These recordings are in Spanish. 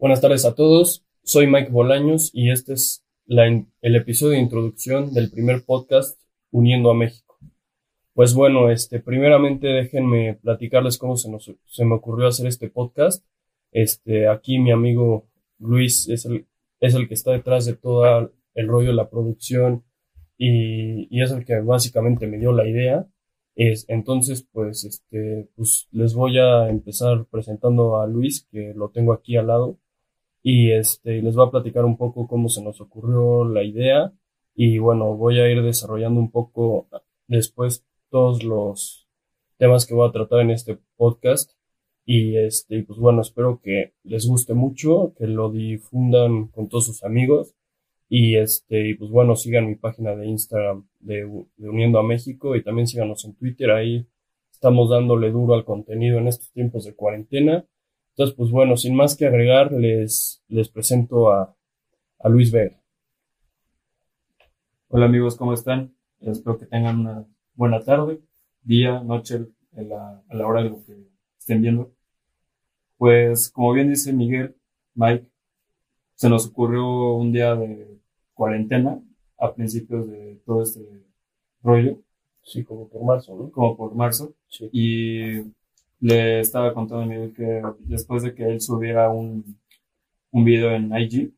Buenas tardes a todos, soy Mike Bolaños y este es el episodio de introducción del primer podcast Uniendo a México. Pues bueno, este, primeramente déjenme platicarles cómo se, nos, se me ocurrió hacer este podcast. Este, aquí mi amigo Luis es el, que está detrás de todo el rollo de la producción y, es el que básicamente me dio la idea. Es, entonces, pues, este, pues les voy a empezar presentando a Luis, que lo tengo aquí al lado, y este, les voy a platicar un poco cómo se nos ocurrió la idea, y bueno, voy a ir desarrollando un poco después todos los temas que voy a tratar en este podcast, y este, pues bueno, espero que les guste mucho, que lo difundan con todos sus amigos, y este, pues bueno, sigan mi página de Instagram de, Uniendo a México y también síganos en Twitter. Ahí estamos dándole duro al contenido en estos tiempos de cuarentena. Entonces, pues bueno, sin más que agregar, les, les presento a, a Luis Vega. Hola amigos, ¿cómo están? Espero que tengan una buena tarde, día, noche, a la, a la hora de lo que estén viendo. Pues, como bien dice Miguel, Mike, se nos ocurrió un día de cuarentena a principios de todo este rollo. Sí, como por marzo, ¿no? Como por marzo. Sí. Y le estaba contando a Miguel que después de que él subiera un, un video en IG,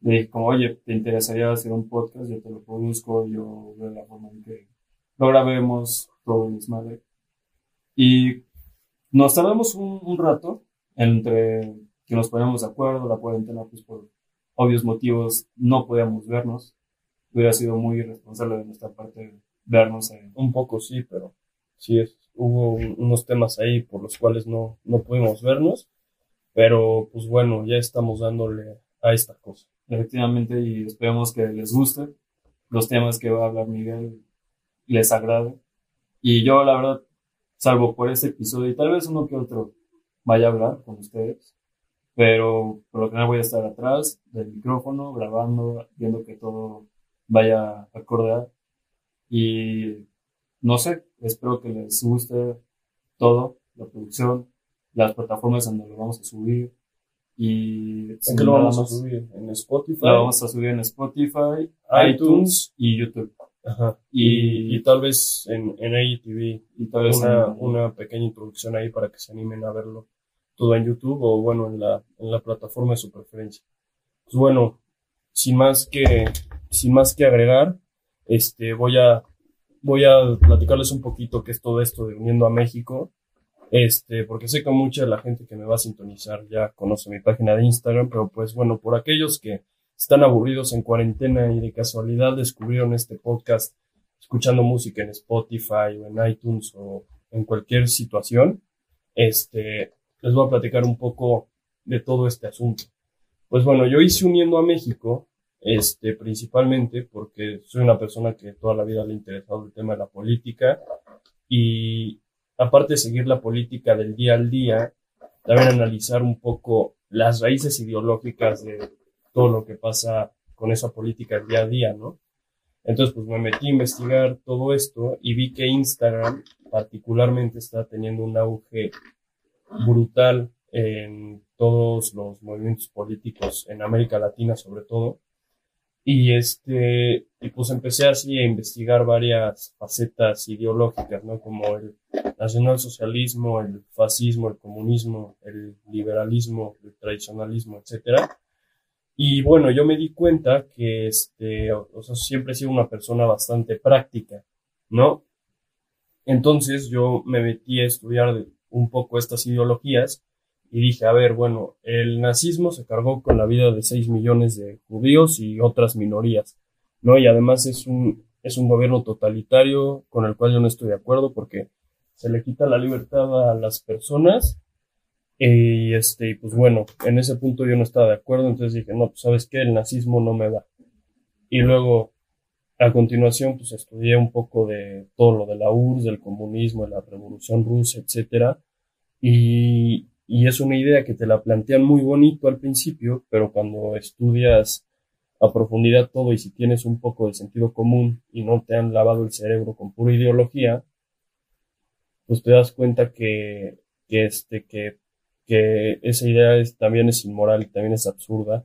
le dije como, oye, ¿te interesaría hacer un podcast? Yo te lo produzco, yo veo la forma en que lo grabemos, todo el desmadre. Y nos tardamos un, un rato entre que nos ponemos de acuerdo, la cuarentena pues por obvios motivos no podíamos vernos. Hubiera sido muy irresponsable de nuestra parte vernos. Un poco sí, pero sí, es, hubo unos temas ahí por los cuales no, no pudimos vernos. Pero pues bueno, ya estamos dándole a esta cosa. Efectivamente, y esperemos que les guste los temas que va a hablar Miguel, les agrade. Y yo, la verdad, salvo por ese episodio y tal vez uno que otro vaya a hablar con ustedes, pero por lo general voy a estar atrás del micrófono, grabando, viendo que todo vaya acorde. Y no sé, espero que les guste todo, la producción, las plataformas donde lo vamos a subir. Y ¿En qué lo vamos a subir? ¿En Spotify? Lo vamos a subir en Spotify, iTunes, y YouTube. Ajá. Y, y, tal vez en, en AETV. Y tal vez una, una pequeña introducción ahí para que se animen a verlo todo en YouTube o bueno, en la, en la plataforma de su preferencia. Pues bueno, sin más que, sin más que agregar, este, voy a, voy a platicarles un poquito qué es todo esto de Uniendo a México, este, porque sé que mucha de la gente que me va a sintonizar ya conoce mi página de Instagram, pero pues bueno, por aquellos que están aburridos en cuarentena y de casualidad descubrieron este podcast escuchando música en Spotify o en iTunes o en cualquier situación, este, les voy a platicar un poco de todo este asunto. Pues bueno, yo hice uniendo a México, este, principalmente porque soy una persona que toda la vida le ha interesado el tema de la política y aparte de seguir la política del día al día, también analizar un poco las raíces ideológicas de todo lo que pasa con esa política día a día, ¿no? Entonces, pues me metí a investigar todo esto y vi que Instagram particularmente está teniendo un auge brutal en todos los movimientos políticos en América Latina sobre todo. Y este, y pues empecé así a investigar varias facetas ideológicas, ¿no? Como el nacionalsocialismo, el fascismo, el comunismo, el liberalismo, el tradicionalismo, etcétera. Y bueno, yo me di cuenta que este, o sea, siempre he sido una persona bastante práctica, ¿no? Entonces yo me metí a estudiar un poco estas ideologías y dije, a ver, bueno, el nazismo se cargó con la vida de 6 millones de judíos y otras minorías, ¿no? Y además es un, es un gobierno totalitario con el cual yo no estoy de acuerdo porque se le quita la libertad a las personas y este, pues bueno, en ese punto yo no estaba de acuerdo, entonces dije, no, pues sabes qué, el nazismo no me va. Y luego a continuación, pues estudié un poco de todo lo de la URSS, del comunismo, de la revolución rusa, etcétera. Y, y es una idea que te la plantean muy bonito al principio, pero cuando estudias a profundidad todo y si tienes un poco de sentido común y no te han lavado el cerebro con pura ideología, pues te das cuenta que, que este, que que esa idea es, también es inmoral y también es absurda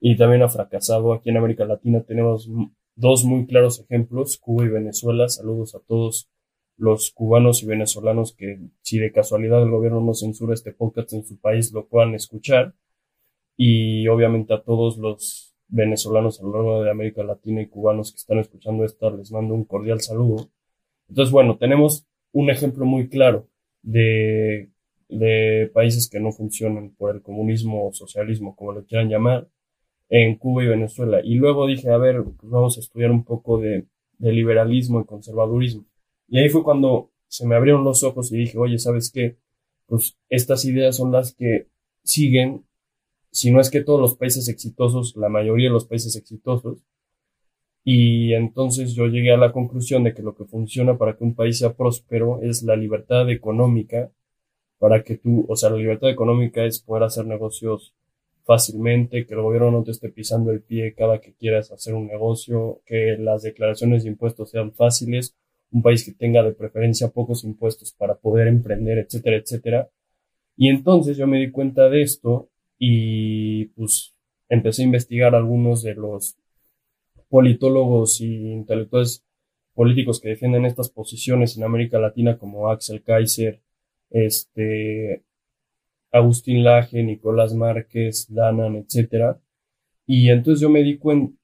y también ha fracasado. Aquí en América Latina tenemos dos muy claros ejemplos, Cuba y Venezuela. Saludos a todos los cubanos y venezolanos que si de casualidad el gobierno no censura este podcast en su país lo puedan escuchar. Y obviamente a todos los venezolanos a lo largo de América Latina y cubanos que están escuchando esto les mando un cordial saludo. Entonces, bueno, tenemos un ejemplo muy claro de, de países que no funcionan por el comunismo o socialismo, como lo quieran llamar, en Cuba y Venezuela. Y luego dije, a ver, pues vamos a estudiar un poco de, de liberalismo y conservadurismo. Y ahí fue cuando se me abrieron los ojos y dije, oye, ¿sabes qué? Pues estas ideas son las que siguen, si no es que todos los países exitosos, la mayoría de los países exitosos, y entonces yo llegué a la conclusión de que lo que funciona para que un país sea próspero es la libertad económica, para que tú, o sea, la libertad económica es poder hacer negocios fácilmente, que el gobierno no te esté pisando el pie cada que quieras hacer un negocio, que las declaraciones de impuestos sean fáciles, un país que tenga de preferencia pocos impuestos para poder emprender, etcétera, etcétera. Y entonces yo me di cuenta de esto y pues empecé a investigar algunos de los politólogos y intelectuales políticos que defienden estas posiciones en América Latina como Axel Kaiser, este, Agustín Laje, Nicolás Márquez, Danan, etcétera. Y entonces yo me di cuenta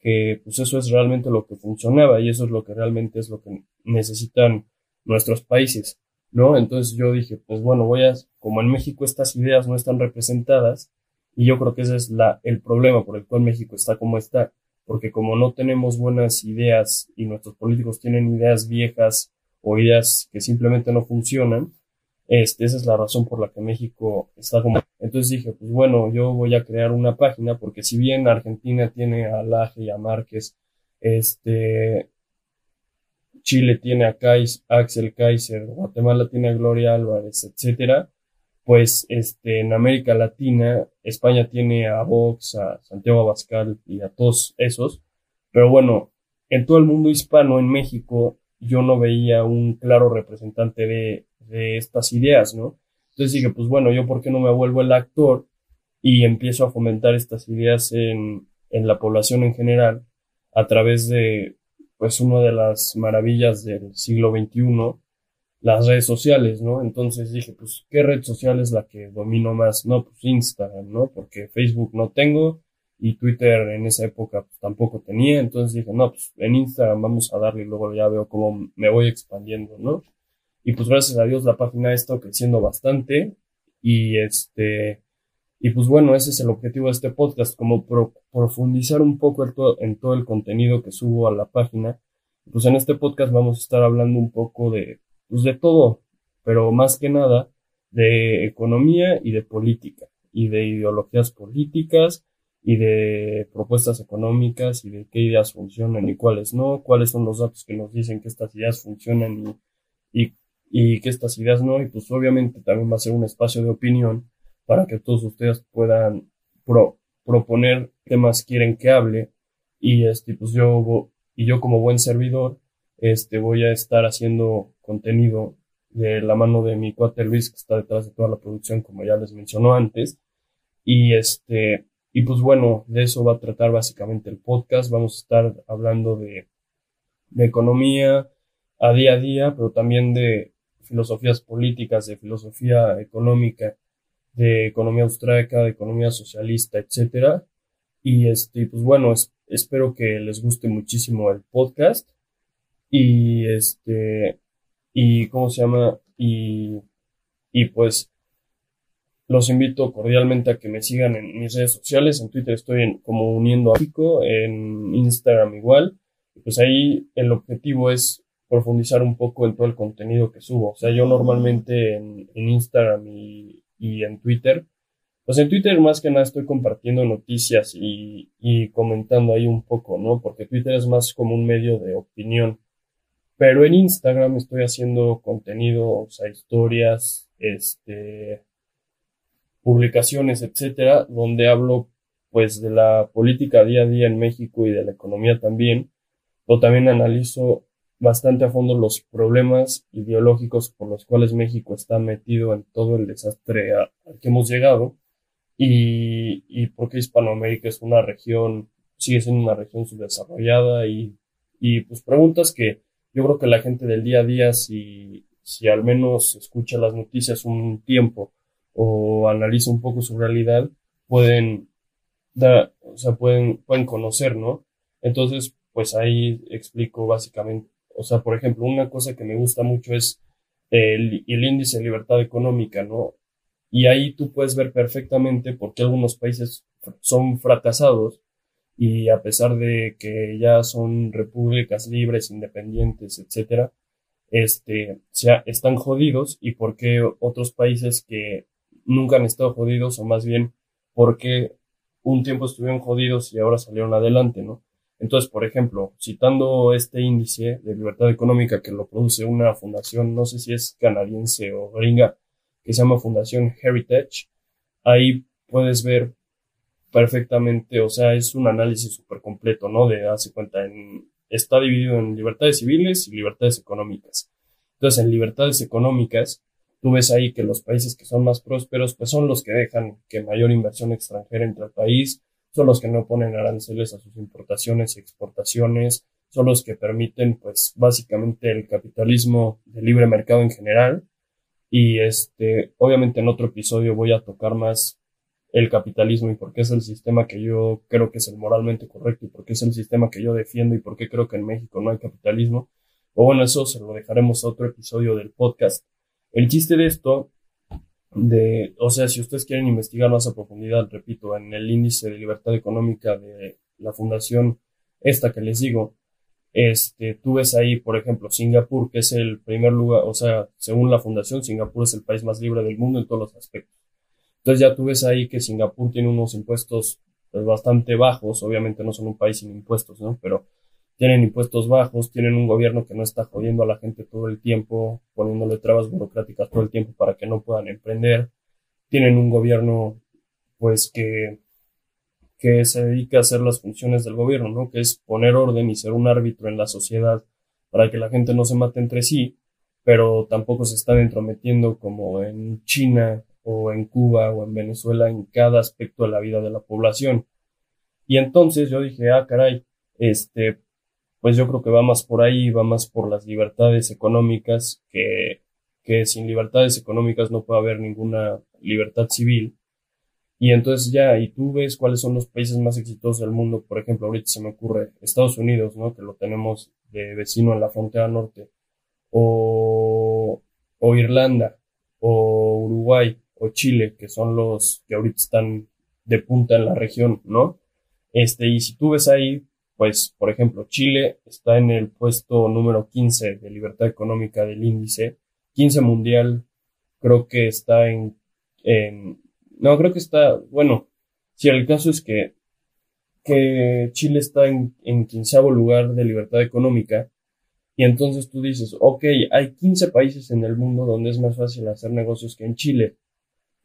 que pues eso es realmente lo que funcionaba y eso es lo que realmente es lo que necesitan nuestros países, ¿no? Entonces yo dije, pues bueno, voy a, como en México estas ideas no están representadas, y yo creo que ese es la, el problema por el cual México está como está, porque como no tenemos buenas ideas y nuestros políticos tienen ideas viejas o ideas que simplemente no funcionan, este, esa es la razón por la que México está como. Entonces dije, pues bueno, yo voy a crear una página porque si bien Argentina tiene a Laje y a Márquez, este, Chile tiene a Axel Kaiser, Guatemala tiene a Gloria Álvarez, etcétera, pues este, en América Latina, España tiene a Vox, a Santiago Abascal y a todos esos, pero bueno, en todo el mundo hispano, en México, yo no veía un claro representante de, de estas ideas, ¿no? Entonces dije, pues bueno, yo por qué no me vuelvo el actor y empiezo a fomentar estas ideas en, en la población en general a través de, pues, una de las maravillas del siglo XXI, las redes sociales, ¿no? Entonces dije, pues, ¿qué red social es la que domino más? No, pues Instagram, ¿no? Porque Facebook no tengo y Twitter en esa época pues, tampoco tenía, entonces dije, no, pues en Instagram vamos a darle y luego ya veo cómo me voy expandiendo, ¿no? Y pues gracias a Dios la página ha estado creciendo bastante y este, y pues bueno, ese es el objetivo de este podcast, como profundizar un poco en todo, en todo el contenido que subo a la página. Pues en este podcast vamos a estar hablando un poco de pues de todo, pero más que nada de economía y de política, y de ideologías políticas, y de propuestas económicas, y de qué ideas funcionan y cuáles no, cuáles son los datos que nos dicen que estas ideas funcionan y, y, y que estas ideas no, y pues obviamente también va a ser un espacio de opinión para que todos ustedes puedan pro, proponer temas quieren que hable, y este, pues yo, y yo como buen servidor, este, voy a estar haciendo contenido de la mano de mi cuate Luis, que está detrás de toda la producción, como ya les mencionó antes. Y este, y pues bueno, de eso va a tratar básicamente el podcast. Vamos a estar hablando de, de economía a día a día, pero también de filosofías políticas, de filosofía económica, de economía austríaca, de economía socialista, etcétera. Y este, pues bueno, espero que les guste muchísimo el podcast. Y este, y cómo se llama, y, y pues los invito cordialmente a que me sigan en mis redes sociales. En Twitter estoy en, como uniendo a Pico, en Instagram igual. Pues ahí el objetivo es profundizar un poco en todo el contenido que subo. O sea, yo normalmente en, Instagram y, en Twitter, pues en Twitter más que nada estoy compartiendo noticias y, comentando ahí un poco, ¿no? Porque Twitter es más como un medio de opinión. Pero en Instagram estoy haciendo contenido, o sea, historias, este, publicaciones, etcétera, donde hablo pues de la política día a día en México y de la economía también, o también analizo bastante a fondo los problemas ideológicos por los cuales México está metido en todo el desastre al que hemos llegado y, y porque Hispanoamérica es una región, sigue siendo una región subdesarrollada y, y pues preguntas que yo creo que la gente del día a día, si, si al menos escucha las noticias un tiempo o analiza un poco su realidad, pueden, dar, o sea, pueden, pueden conocer, ¿no? Entonces, pues ahí explico básicamente, o sea, por ejemplo, una cosa que me gusta mucho es el, el índice de libertad económica, ¿no? Y ahí tú puedes ver perfectamente por qué algunos países son fracasados y a pesar de que ya son repúblicas libres, independientes, etcétera, este, sea, están jodidos y por qué otros países que nunca han estado jodidos o más bien porque un tiempo estuvieron jodidos y ahora salieron adelante, ¿no? Entonces, por ejemplo, citando este índice de libertad económica que lo produce una fundación, no sé si es canadiense o gringa, que se llama Fundación Heritage, ahí puedes ver perfectamente, o sea, es un análisis súper completo, ¿no? De hace cuenta, en, está dividido en libertades civiles y libertades económicas. Entonces, en libertades económicas, tú ves ahí que los países que son más prósperos, pues son los que dejan que mayor inversión extranjera entre el país, son los que no ponen aranceles a sus importaciones y exportaciones, son los que permiten, pues, básicamente el capitalismo de libre mercado en general. Y este, obviamente en otro episodio voy a tocar más el capitalismo y por qué es el sistema que yo creo que es el moralmente correcto y por qué es el sistema que yo defiendo y por qué creo que en México no hay capitalismo. O bueno, eso se lo dejaremos a otro episodio del podcast. El chiste de esto, de, o sea, si ustedes quieren investigar más a profundidad, repito, en el índice de libertad económica de la fundación esta que les digo, este, tú ves ahí, por ejemplo, Singapur, que es el primer lugar, o sea, según la fundación, Singapur es el país más libre del mundo en todos los aspectos. Entonces ya tú ves ahí que Singapur tiene unos impuestos pues, bastante bajos, obviamente no son un país sin impuestos, ¿no? Pero tienen impuestos bajos, tienen un gobierno que no está jodiendo a la gente todo el tiempo, poniéndole trabas burocráticas todo el tiempo para que no puedan emprender, tienen un gobierno pues que, que se dedica a hacer las funciones del gobierno, ¿no? Que es poner orden y ser un árbitro en la sociedad para que la gente no se mate entre sí, pero tampoco se están entrometiendo como en China o en Cuba o en Venezuela en cada aspecto de la vida de la población. Y entonces yo dije, ah, caray, este, pues yo creo que va más por ahí, va más por las libertades económicas, que, que sin libertades económicas no puede haber ninguna libertad civil. Y entonces ya, y tú ves cuáles son los países más exitosos del mundo, por ejemplo, ahorita se me ocurre Estados Unidos, ¿no? Que lo tenemos de vecino en la frontera norte, o, o Irlanda, o Uruguay, o Chile, que son los que ahorita están de punta en la región, ¿no? Este, y si tú ves ahí, pues, por ejemplo, Chile está en el puesto número 15 de libertad económica del índice, 15 mundial, creo que está en, en no, creo que está, bueno, si el caso es que, que Chile está en, en quinceavo lugar de libertad económica, y entonces tú dices, ok, hay 15 países en el mundo donde es más fácil hacer negocios que en Chile,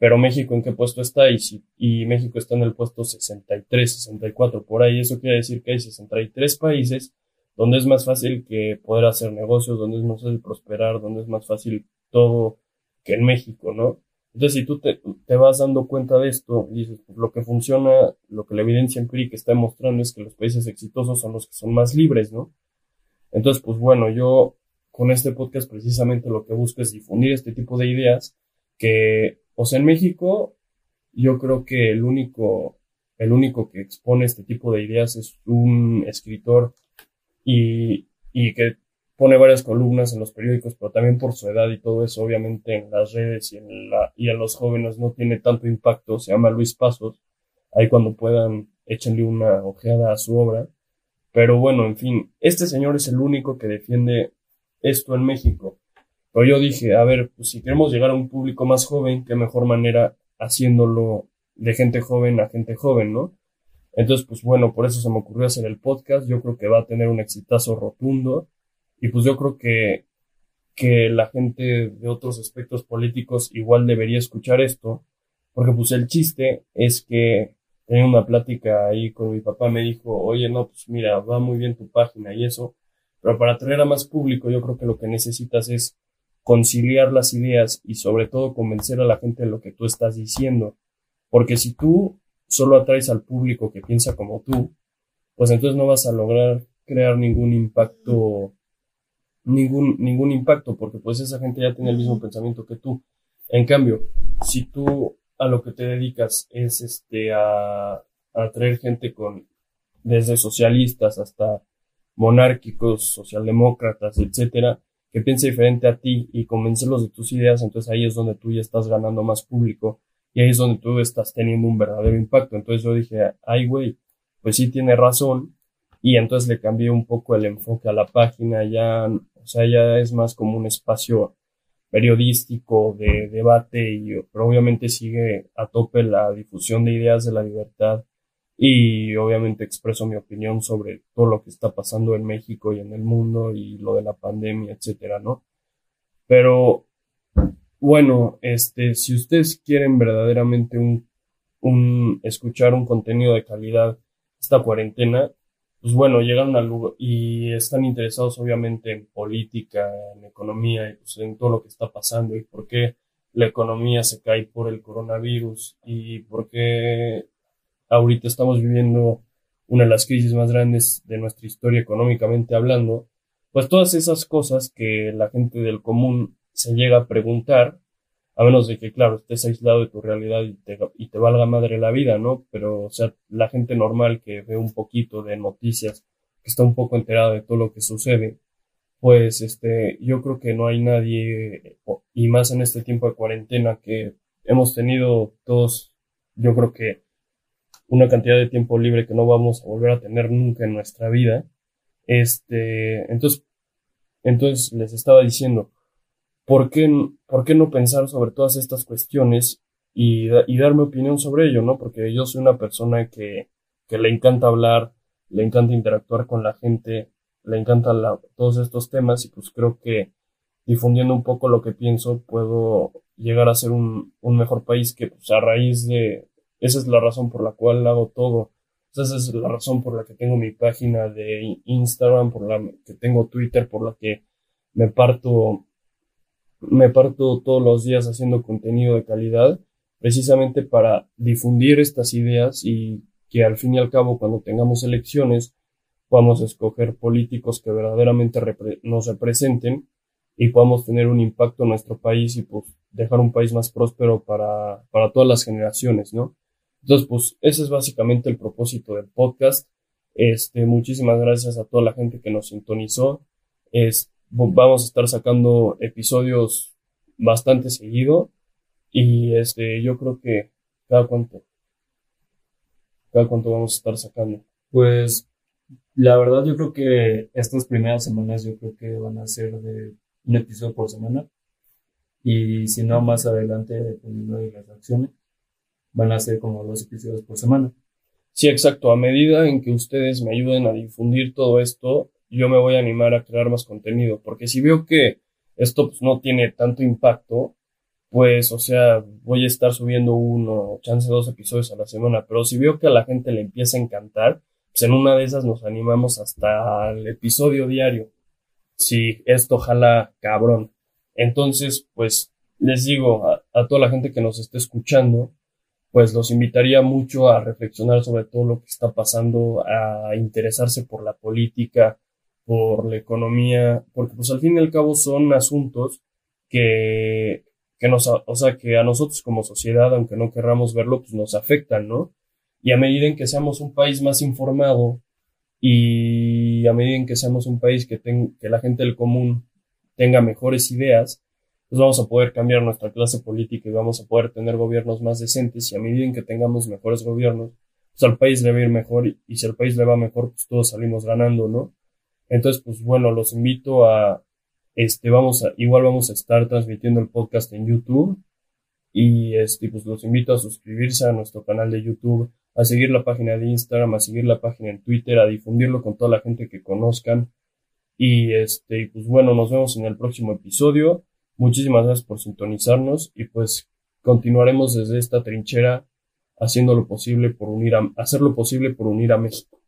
pero México en qué puesto está y, si, y México está en el puesto 63, 64, por ahí. Eso quiere decir que hay 63 países donde es más fácil que poder hacer negocios, donde es más fácil prosperar, donde es más fácil todo que en México, ¿no? Entonces, si tú te, te vas dando cuenta de esto, dices, pues, lo que funciona, lo que la evidencia empírica está demostrando es que los países exitosos son los que son más libres, ¿no? Entonces, pues bueno, yo con este podcast precisamente lo que busco es difundir este tipo de ideas que o sea, en México, yo creo que el único, el único que expone este tipo de ideas es un escritor y, y que pone varias columnas en los periódicos, pero también por su edad y todo eso, obviamente en las redes y en, la, y en los jóvenes no tiene tanto impacto. Se llama Luis Pasos. Ahí cuando puedan, échenle una ojeada a su obra. Pero bueno, en fin, este señor es el único que defiende esto en México. Pero yo dije, a ver, pues si queremos llegar a un público más joven, qué mejor manera haciéndolo de gente joven a gente joven, ¿no? Entonces, pues bueno, por eso se me ocurrió hacer el podcast. Yo creo que va a tener un exitazo rotundo. Y pues yo creo que, que la gente de otros aspectos políticos igual debería escuchar esto. Porque pues el chiste es que tenía una plática ahí con mi papá, me dijo, oye, no, pues mira, va muy bien tu página y eso Pero para atraer a más público, yo creo que lo que necesitas es conciliar las ideas y sobre todo convencer a la gente de lo que tú estás diciendo. Porque si tú solo atraes al público que piensa como tú, pues entonces no vas a lograr crear ningún impacto, ningún, ningún impacto, porque pues esa gente ya tiene el mismo pensamiento que tú. En cambio, si tú a lo que te dedicas es este a, a atraer gente con desde socialistas hasta monárquicos, socialdemócratas, etcétera, que piense diferente a ti y convencerlos de tus ideas, entonces ahí es donde tú ya estás ganando más público y ahí es donde tú estás teniendo un verdadero impacto. Entonces yo dije, ay, güey, pues sí tiene razón. Y entonces le cambié un poco el enfoque a la página, ya, o sea, ya es más como un espacio periodístico de debate, y, obviamente sigue a tope la difusión de ideas de la libertad y obviamente expreso mi opinión sobre todo lo que está pasando en México y en el mundo y lo de la pandemia, etcétera, ¿no? Pero bueno, este, si ustedes quieren verdaderamente un, un escuchar un contenido de calidad esta cuarentena, pues bueno, llegan al lugar y están interesados obviamente en política, en economía y pues en todo lo que está pasando y por qué la economía se cae por el coronavirus y por qué ahorita estamos viviendo una de las crisis más grandes de nuestra historia económicamente hablando, pues todas esas cosas que la gente del común se llega a preguntar, a menos de que, claro, estés aislado de tu realidad y te, y te valga madre la vida, ¿no? Pero, o sea, la gente normal que ve un poquito de noticias, que está un poco enterada de todo lo que sucede, pues, este, yo creo que no hay nadie, y más en este tiempo de cuarentena que hemos tenido todos, yo creo que una cantidad de tiempo libre que no vamos a volver a tener nunca en nuestra vida. Este, entonces, entonces les estaba diciendo, ¿por qué, por qué no pensar sobre todas estas cuestiones y, y darme opinión sobre ello, no? Porque yo soy una persona que, que le encanta hablar, le encanta interactuar con la gente, le encantan todos estos temas y pues creo que difundiendo un poco lo que pienso puedo llegar a ser un, un mejor país que pues a raíz de, esa es la razón por la cual hago todo. Esa es la razón por la que tengo mi página de Instagram, por la que tengo Twitter, por la que me parto, me parto todos los días haciendo contenido de calidad, precisamente para difundir estas ideas y que al fin y al cabo cuando tengamos elecciones podamos escoger políticos que verdaderamente nos representen y podamos tener un impacto en nuestro país y pues dejar un país más próspero para, para todas las generaciones, ¿no? Entonces, pues ese es básicamente el propósito del podcast. Este, muchísimas gracias a toda la gente que nos sintonizó. Es, vamos a estar sacando episodios bastante seguido y este, yo creo que cada cuánto, cada cuánto vamos a estar sacando. Pues la verdad yo creo que estas primeras semanas yo creo que van a ser de un episodio por semana y si no más adelante dependiendo de las acciones van a ser como dos episodios por semana. Sí, exacto. A medida en que ustedes me ayuden a difundir todo esto, yo me voy a animar a crear más contenido, porque si veo que esto pues, no tiene tanto impacto, pues, o sea, voy a estar subiendo uno, chance dos episodios a la semana, pero si veo que a la gente le empieza a encantar, pues en una de esas nos animamos hasta el episodio diario. Si esto jala cabrón. Entonces, pues, les digo a, a toda la gente que nos esté escuchando, pues los invitaría mucho a reflexionar sobre todo lo que está pasando, a interesarse por la política, por la economía, porque pues al fin y al cabo son asuntos que, que nos, o sea, que a nosotros como sociedad, aunque no querramos verlo, pues nos afectan, ¿no? Y a medida en que seamos un país más informado y a medida en que seamos un país que, que la gente del común tenga mejores ideas, pues vamos a poder cambiar nuestra clase política y vamos a poder tener gobiernos más decentes y a medida en que tengamos mejores gobiernos, pues al país le va a ir mejor y, si al país le va mejor, pues todos salimos ganando, ¿no? Entonces, pues bueno, los invito a, este, vamos a, igual vamos a estar transmitiendo el podcast en YouTube y este, pues los invito a suscribirse a nuestro canal de YouTube, a seguir la página de Instagram, a seguir la página en Twitter, a difundirlo con toda la gente que conozcan y este, pues bueno, nos vemos en el próximo episodio. Muchísimas gracias por sintonizarnos y pues continuaremos desde esta trinchera haciendo lo posible por unir a, hacer lo posible por unir a México.